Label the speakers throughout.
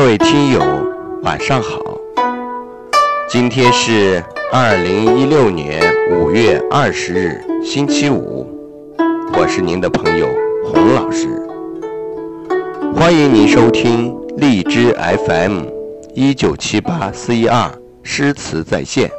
Speaker 1: 各位听友，晚上好。今天是二零一六年五月二十日，星期五。我是您的朋友洪老师，欢迎您收听荔枝 FM 一九七八四一二诗词在线。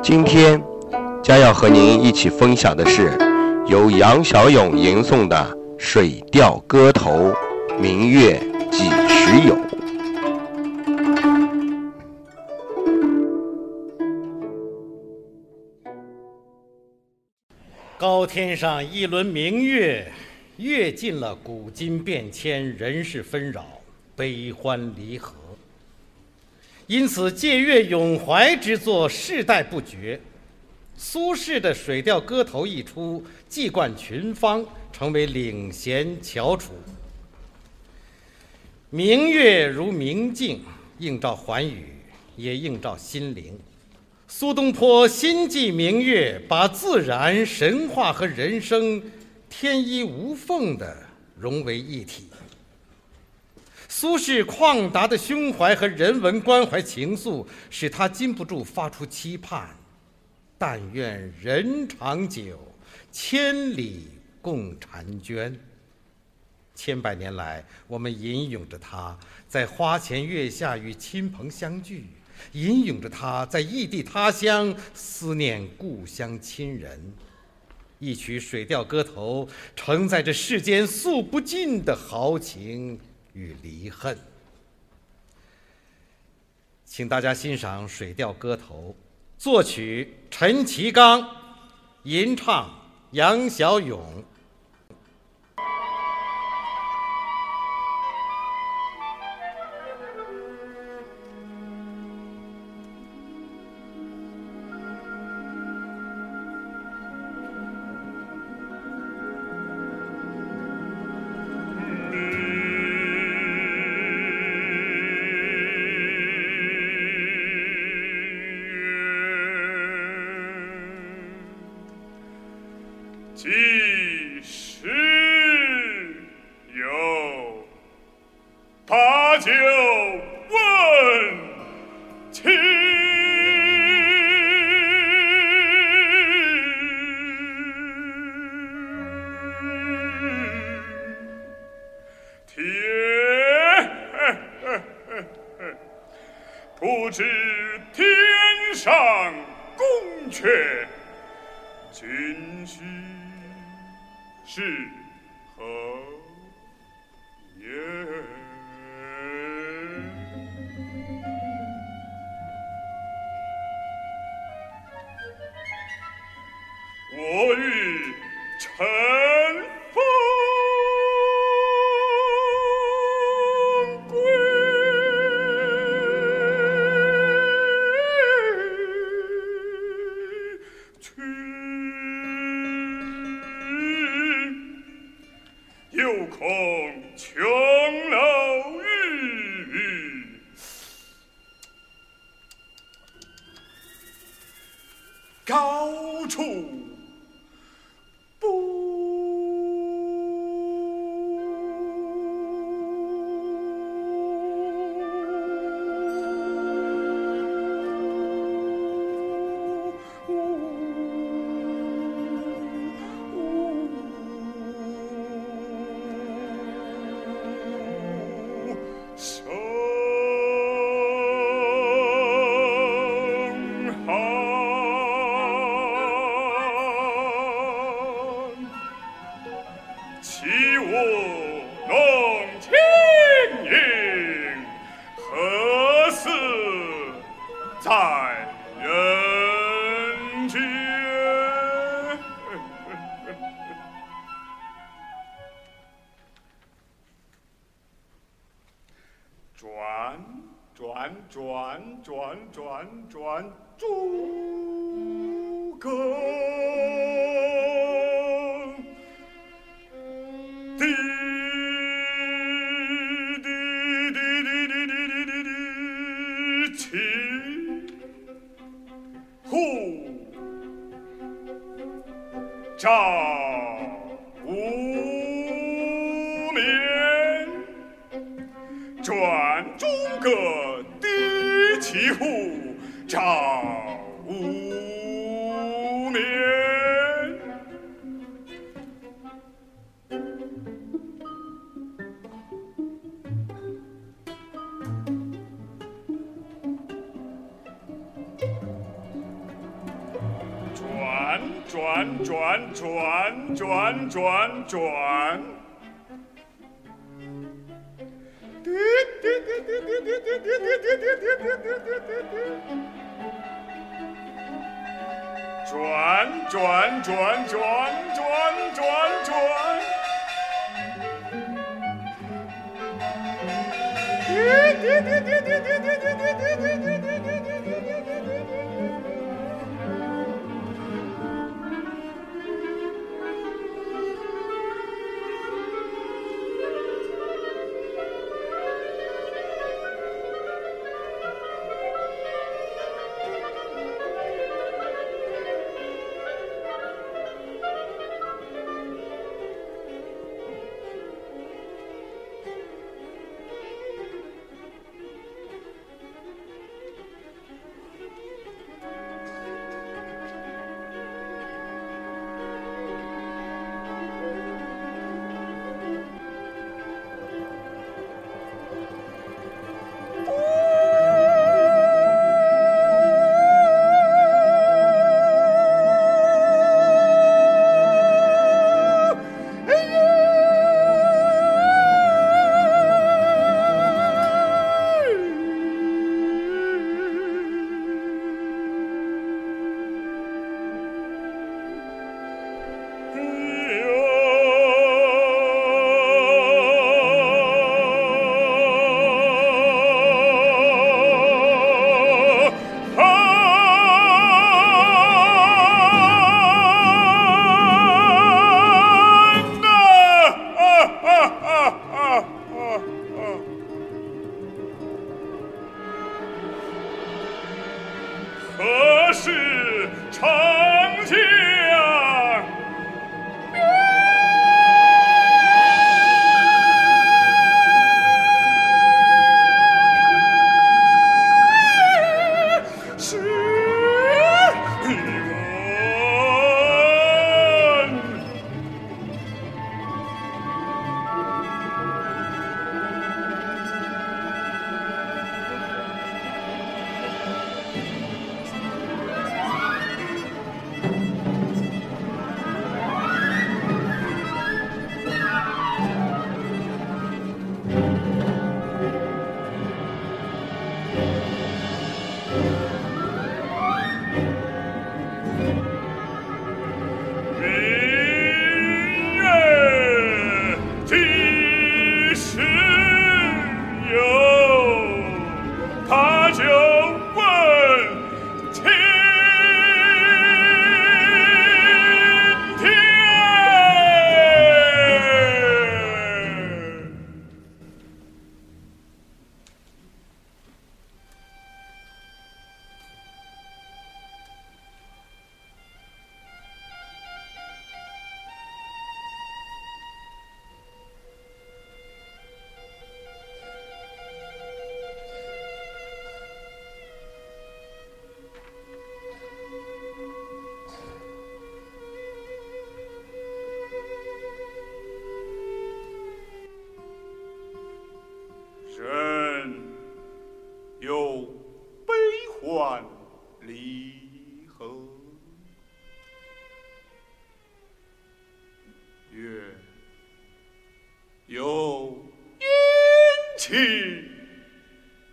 Speaker 1: 今天将要和您一起分享的是由杨小勇吟诵的《水调歌头·明月》。几时有？
Speaker 2: 高天上一轮明月，阅尽了古今变迁、人世纷扰、悲欢离合。因此，借月咏怀之作世代不绝。苏轼的《水调歌头》一出，祭冠群芳，成为领衔翘楚。明月如明镜，映照寰宇，也映照心灵。苏东坡心寄明月，把自然、神话和人生天衣无缝地融为一体。苏轼旷达的胸怀和人文关怀情愫，使他禁不住发出期盼：但愿人长久，千里共婵娟。千百年来，我们吟咏着他在花前月下与亲朋相聚，吟咏着他在异地他乡思念故乡亲人。一曲《水调歌头》承载着世间诉不尽的豪情与离恨。请大家欣赏《水调歌头》，作曲陈其刚，吟唱杨小勇。
Speaker 3: 却群虚是。控球转转转转转转，诸葛。滴滴个，低绮户，照无眠。转转转转转转转。转转转转转转转。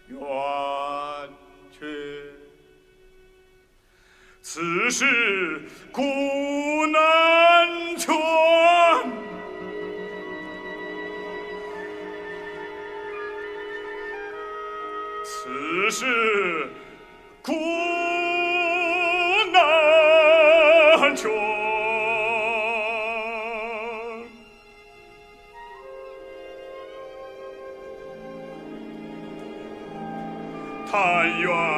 Speaker 3: 圆缺，此事古难全。此事古但愿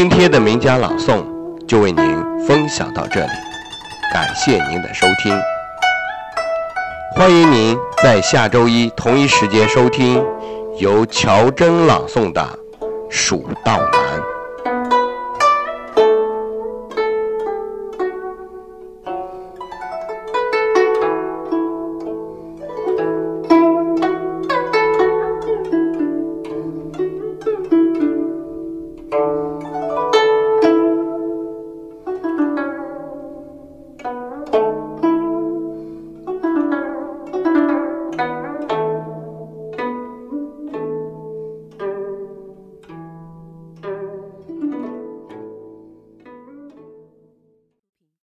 Speaker 1: 今天的名家朗诵就为您分享到这里，感谢您的收听。欢迎您在下周一同一时间收听由乔真朗诵的《蜀道难》。